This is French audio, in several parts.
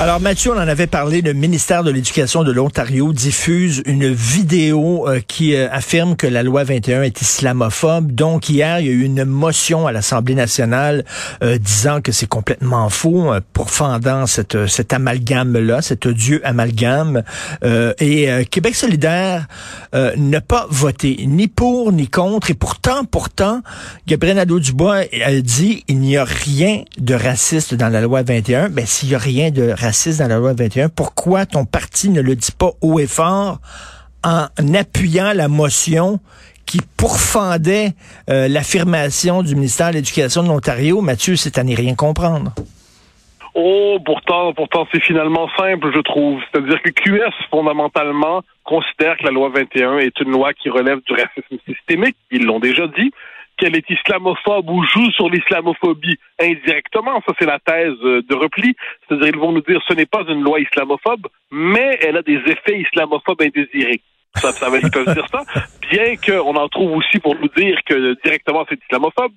Alors Mathieu, on en avait parlé, le ministère de l'Éducation de l'Ontario diffuse une vidéo euh, qui euh, affirme que la loi 21 est islamophobe. Donc hier, il y a eu une motion à l'Assemblée nationale euh, disant que c'est complètement faux, pourfendant cette, cet amalgame-là, cet odieux amalgame. et Québec solidaire n'a pas voté ni pour ni contre. Et pourtant, pourtant, Gabriel Nadeau-Dubois a dit il n'y a rien de raciste dans la loi 21. Ben s'il y a rien de raciste dans la loi 21, pourquoi ton parti ne le dit pas haut et fort en appuyant la motion qui pourfendait euh, l'affirmation du ministère de l'Éducation de l'Ontario? Mathieu, c'est à n'y rien comprendre. Oh, pourtant, pourtant, c'est finalement simple, je trouve. C'est-à-dire que QS, fondamentalement, considère que la loi 21 est une loi qui relève du racisme systémique. Ils l'ont déjà dit qu'elle est islamophobe ou joue sur l'islamophobie indirectement. Ça, c'est la thèse euh, de repli. C'est-à-dire, ils vont nous dire ce n'est pas une loi islamophobe, mais elle a des effets islamophobes indésirés. Ça, ça ils peuvent dire ça, bien qu'on en trouve aussi pour nous dire que directement c'est islamophobe.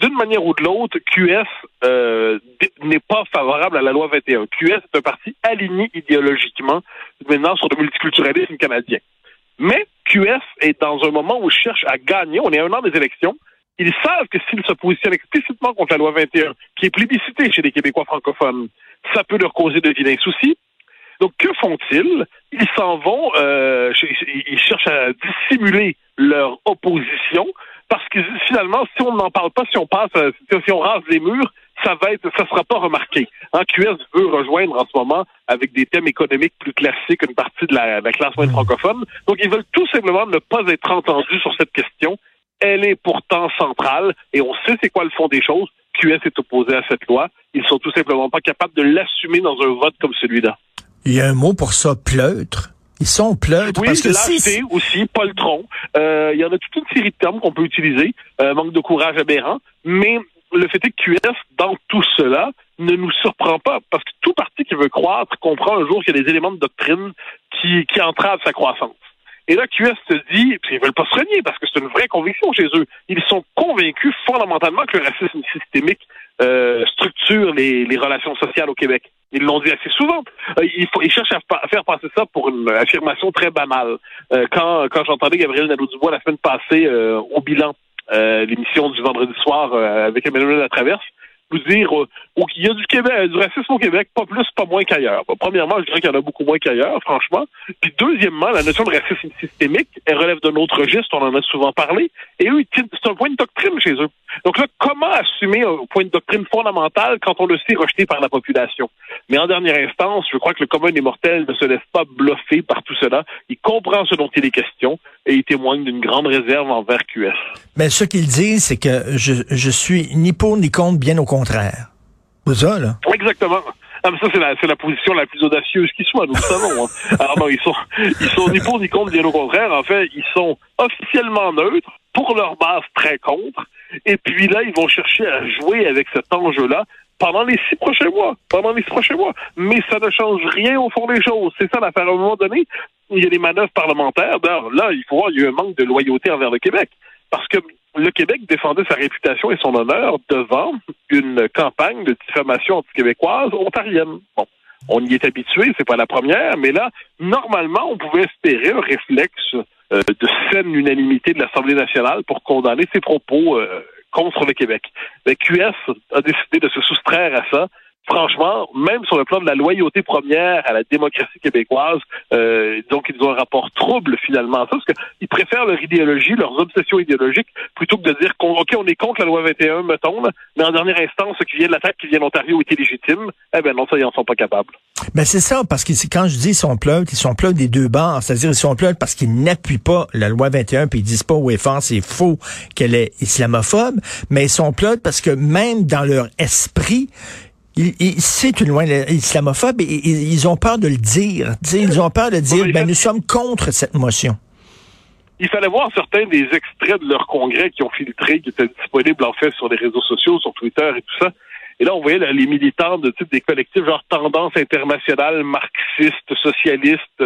D'une manière ou de l'autre, QS euh, n'est pas favorable à la loi 21. QS est un parti aligné idéologiquement maintenant sur le multiculturalisme canadien. Mais QS est dans un moment où il cherche à gagner. On est à un an des élections. Ils savent que s'ils se positionnent explicitement contre la loi 21, qui est plébiscitée chez les Québécois francophones, ça peut leur causer de vilains soucis. Donc, que font-ils? Ils s'en vont, euh, ils cherchent à dissimuler leur opposition, parce que finalement, si on n'en parle pas, si on passe, euh, si on rase les murs, ça va être, ça sera pas remarqué. En QS veut rejoindre en ce moment avec des thèmes économiques plus classiques une partie de la, de la classe moyenne francophone. Donc, ils veulent tout simplement ne pas être entendus sur cette question elle est pourtant centrale et on sait c'est quoi le fond des choses. QS est opposé à cette loi. Ils sont tout simplement pas capables de l'assumer dans un vote comme celui-là. Il y a un mot pour ça, pleutre. Ils sont pleutres. Oui, parce que si... aussi, poltron. Euh, il y en a toute une série de termes qu'on peut utiliser. Euh, manque de courage aberrant. Mais le fait est que QS, dans tout cela, ne nous surprend pas. Parce que tout parti qui veut croître comprend un jour qu'il y a des éléments de doctrine qui, qui entravent sa croissance. Et là, QS se dit, puis ils veulent pas se renier parce que c'est une vraie conviction chez eux. Ils sont convaincus fondamentalement que le racisme systémique euh, structure les, les, relations sociales au Québec. Ils l'ont dit assez souvent. Euh, ils cherchent à, faire passer ça pour une affirmation très banale. Euh, quand quand j'entendais Gabriel Nadeau-Dubois la semaine passée euh, au bilan, l'émission du vendredi soir avec Emmanuel Latraverse, vous dire qu'il y a du Québec, du racisme au Québec, pas plus, pas moins qu'ailleurs. premièrement, je dirais qu'il y en a beaucoup moins qu'ailleurs, franchement. Puis deuxièmement, la notion de racisme systémique, elle relève d'un autre registre, on en a souvent parlé, et eux, c'est un point de doctrine chez eux. Donc là, comment assumer un point de doctrine fondamental quand on le sait rejeté par la population? Mais en dernière instance, je crois que le commun des mortels ne se laisse pas bluffer par tout cela. Il comprend ce dont il est question et il témoigne d'une grande réserve envers QS. Mais ce qu'il dit, c'est que je, je suis ni pour ni contre, bien au contraire. C'est ça, là? Exactement. Ah, mais ça, c'est la, c'est la position la plus audacieuse qui soit, nous le savons. Hein. Alors non, ils sont, ils sont ni pour ni contre, bien au contraire. En fait, ils sont officiellement neutres, pour leur base très contre, et puis là, ils vont chercher à jouer avec cet enjeu-là pendant les six prochains mois. Pendant les six prochains mois. Mais ça ne change rien au fond des choses. C'est ça l'affaire. À un moment donné, il y a des manœuvres parlementaires. D'ailleurs, là, il faut voir, il y a eu un manque de loyauté envers le Québec. Parce que le Québec défendait sa réputation et son honneur devant une campagne de diffamation anti-québécoise ontarienne. Bon. On y est habitué, c'est pas la première, mais là, normalement, on pouvait espérer un réflexe euh, de saine unanimité de l'Assemblée nationale pour condamner ces propos euh, contre le Québec. Le QS a décidé de se soustraire à ça franchement, même sur le plan de la loyauté première à la démocratie québécoise, euh, donc ils ont un rapport trouble finalement ça, parce qu'ils préfèrent leur idéologie, leurs obsessions idéologiques, plutôt que de dire qu'on ok, on est contre la loi 21, mettons, mais en dernière instance, ce qui vient de l'attaque qui vient d'Ontario était légitime. Eh ben non, ça, ils en sont pas capables. Ben c'est ça, parce que quand je dis ils sont pleutres, ils sont pleutres des deux bords, c'est-à-dire ils sont pleutres parce qu'ils n'appuient pas la loi 21, puis ils disent pas au effort c'est faux qu'elle est islamophobe, mais ils sont pleutres parce que même dans leur esprit, c'est une loi islamophobe et, ils ont peur de le dire. ils ont peur de dire, ben, nous sommes contre cette motion. Il fallait voir certains des extraits de leur congrès qui ont filtré, qui étaient disponibles en fait sur les réseaux sociaux, sur Twitter et tout ça. Et là, on voyait les militants de type des collectifs genre tendance internationale, marxiste, socialiste,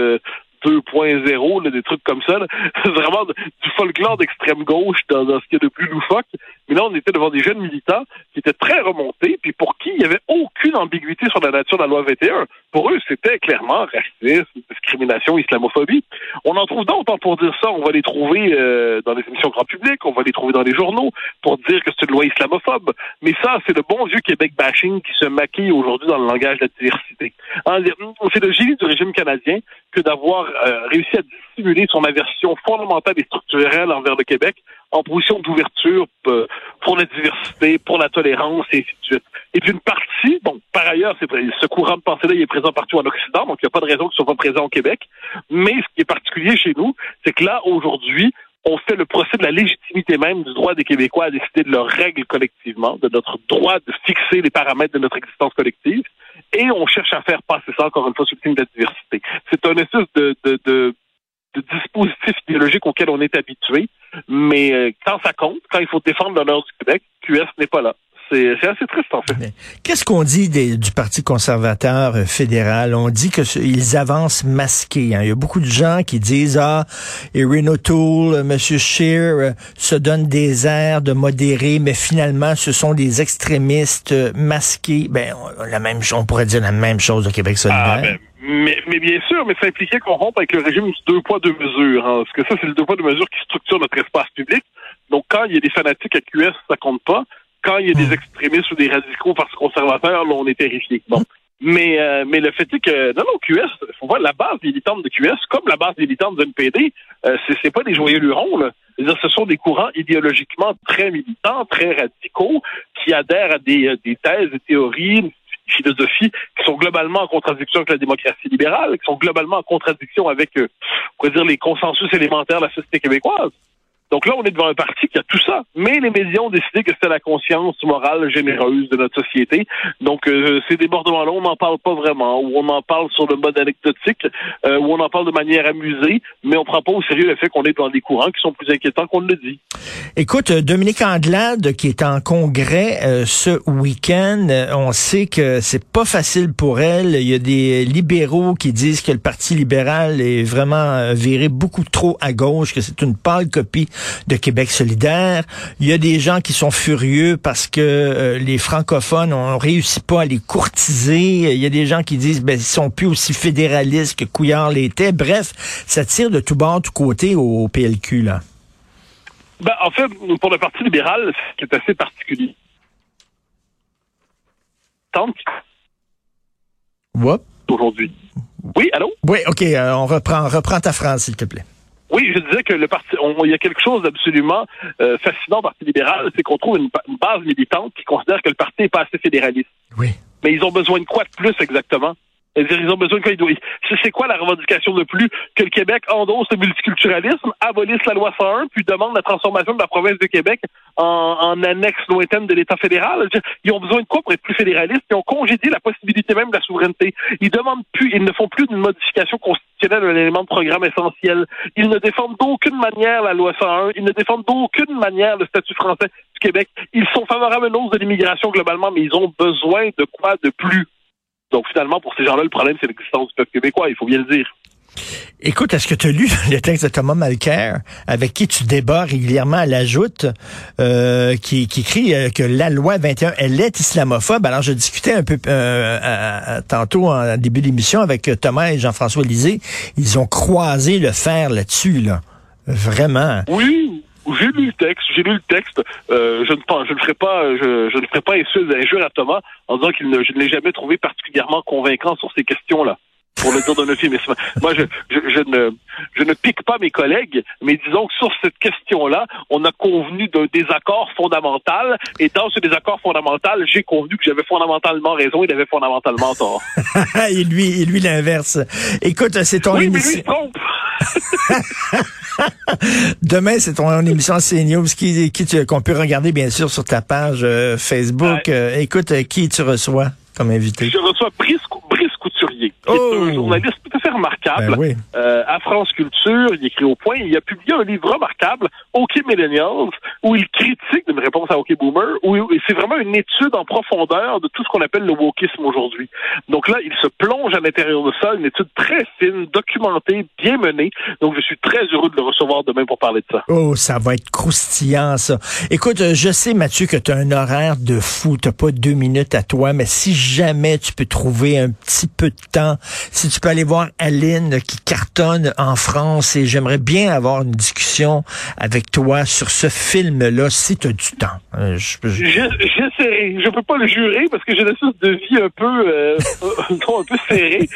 2.0, des trucs comme ça. C'est vraiment du folklore d'extrême gauche dans, ce qui est de plus loufoque. Mais là, on était devant des jeunes militants qui étaient très remontés, puis pour qui il n'y avait aucune ambiguïté sur la nature de la loi 21. Pour eux, c'était clairement racisme, discrimination, islamophobie. On en trouve d'autres pour dire ça. On va les trouver euh, dans les émissions grand public, on va les trouver dans les journaux pour dire que c'est une loi islamophobe. Mais ça, c'est le bon vieux Québec bashing qui se maquille aujourd'hui dans le langage de la diversité. C'est le génie du régime canadien que d'avoir réussi à dissimuler son aversion fondamentale et structurelle envers le Québec en position d'ouverture euh, pour la diversité, pour la tolérance, et ainsi de suite. Et puis une partie, bon, par ailleurs, c'est ce courant de pensée-là, il est présent partout en Occident, donc il n'y a pas de raison qu'il soit pas présent au Québec. Mais ce qui est particulier chez nous, c'est que là, aujourd'hui, on fait le procès de la légitimité même du droit des Québécois à décider de leurs règles collectivement, de notre droit de fixer les paramètres de notre existence collective, et on cherche à faire passer ça encore une fois sous le signe de la diversité. C'est un espèce de, de, de, de dispositif idéologique auquel on est habitué, mais euh, quand ça compte, quand il faut défendre l'honneur du Québec, QS n'est pas là. C'est assez triste, en fait. Qu'est-ce qu'on dit du Parti conservateur euh, fédéral? On dit qu'ils avancent masqués. Hein. Il y a beaucoup de gens qui disent, ah, Erin O'Toole, M. Scheer euh, se donnent des airs de modérés, mais finalement, ce sont des extrémistes masqués. Ben, la même, on pourrait dire la même chose au Québec solidaire. Ah, ben, mais, mais bien sûr, mais ça impliquait qu'on rompe avec le régime du deux poids, deux mesures. Hein, parce que ça, c'est le deux poids, deux mesures qui structure notre espace public. Donc, quand il y a des fanatiques à QS, ça compte pas. Quand il y a des hmm. extrémistes ou des radicaux parce conservateurs, là, on est terrifiés. Bon. Mais, euh, mais le fait est que, non, non, QS, faut voir la base militante de QS, comme la base militante de NPD, euh, c'est, c'est pas des joyeux lurons, là. -dire, ce sont des courants idéologiquement très militants, très radicaux, qui adhèrent à des, euh, des thèses, des théories, philosophies qui sont globalement en contradiction avec la démocratie libérale, qui sont globalement en contradiction avec, euh, on pourrait dire, les consensus élémentaires de la société québécoise. Donc là, on est devant un parti qui a tout ça. Mais les médias ont décidé que c'était la conscience morale généreuse de notre société. Donc euh, ces débordements-là, on n'en parle pas vraiment, ou on en parle sur le mode anecdotique, euh, ou on en parle de manière amusée, mais on prend pas au sérieux le fait qu'on est dans des courants qui sont plus inquiétants qu'on le dit. Écoute, euh, Dominique Anglade, qui est en congrès ce week-end, on sait que c'est pas facile pour elle. Il y a des libéraux qui disent que le Parti libéral est vraiment viré beaucoup trop à gauche, que c'est une pâle copie de Québec solidaire. Il y a des gens qui sont furieux parce que euh, les francophones ont réussi pas à les courtiser. Il y a des gens qui disent ben ils sont plus aussi fédéralistes que Couillard l'était. Bref, ça tire de tout bord, tout côté au, PLQ là. Ben, en fait, pour le Parti libéral, ce qui est assez particulier. Tant Aujourd'hui. Oui, allô? Oui, OK. Euh, on reprend, reprend ta phrase, s'il te plaît. Oui, je disais que le parti, il y a quelque chose d'absolument euh, fascinant au Parti libéral, c'est qu'on trouve une, base militante qui considère que le parti n'est pas assez fédéraliste. Oui. Mais ils ont besoin de quoi de plus exactement? Ils ont besoin de quoi? C'est quoi la revendication de plus? Que le Québec endosse le multiculturalisme, abolisse la loi 101, puis demande la transformation de la province de Québec en, annexe lointaine de l'État fédéral? Ils ont besoin de quoi pour être plus fédéralistes? Ils ont congédié la possibilité même de la souveraineté. Ils demandent plus, ils ne font plus d'une modification constitutionnelle un élément de programme essentiel. Ils ne défendent d'aucune manière la loi 101. Ils ne défendent d'aucune manière le statut français du Québec. Ils sont favorables à une hausse de l'immigration globalement, mais ils ont besoin de quoi de plus? Donc finalement, pour ces gens-là, le problème, c'est l'existence du peuple québécois, il faut bien le dire. Écoute, est-ce que tu as lu le texte de Thomas Malker, avec qui tu débats régulièrement à la joute, euh, qui, qui écrit euh, que la loi 21, elle est islamophobe? Alors, je discutais un peu euh, tantôt en début d'émission avec Thomas et Jean-François Lisée. Ils ont croisé le fer là-dessus, là. Vraiment. Oui, j'ai lu le texte, j'ai lu le texte. Euh, je ne pense, je ne ferai pas, je, je ne ferai pas injure à Thomas en disant qu'il ne, je ne l'ai jamais trouvé particulièrement convaincant sur ces questions-là. Pour le dire d'un euphémisme. Moi, je, je, je, ne, je ne pique pas mes collègues, mais disons que sur cette question-là, on a convenu d'un désaccord fondamental, et dans ce désaccord fondamental, j'ai convenu que j'avais fondamentalement raison, il avait fondamentalement tort. et lui, et lui l'inverse. Écoute, c'est ton oui, mais lui, il trompe. Demain, c'est ton émission CNews qui, qui qu'on peut regarder bien sûr sur ta page euh, Facebook. Euh, écoute, euh, qui tu reçois comme invité? Je reçois Brice, Poirier, qui est Oh! un journaliste tout à fait remarquable Ben oui. euh, à France Culture. Il écrit au point. Il a publié un livre remarquable, OK Millennials, où il critique une réponse à OK Boomer, où où c'est vraiment une étude en profondeur de tout ce qu'on appelle le wokisme aujourd'hui. Donc là, il se plonge à l'intérieur de ça, une étude très fine, documentée, bien menée. Donc je suis très heureux de le recevoir demain pour parler de ça. Oh, ça va être croustillant, ça. Écoute, euh, je sais, Mathieu, que tu as un horaire de fou. Tu pas deux minutes à toi, mais si jamais tu peux trouver un petit peu de temps, si tu peux aller voir Aline qui cartonne en France, et j'aimerais bien avoir une discussion avec toi sur ce film-là, si tu as du temps. Euh, je- je- Je- J'essaierai. Je peux pas le jurer parce que j'ai une espèce de vie un peu, euh, un peu serrée,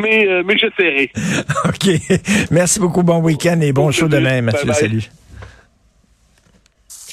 mais, euh, mais j'essaierai. OK. Merci beaucoup. Bon week-end et bon show demain, Mathieu. Bye bye. Salut.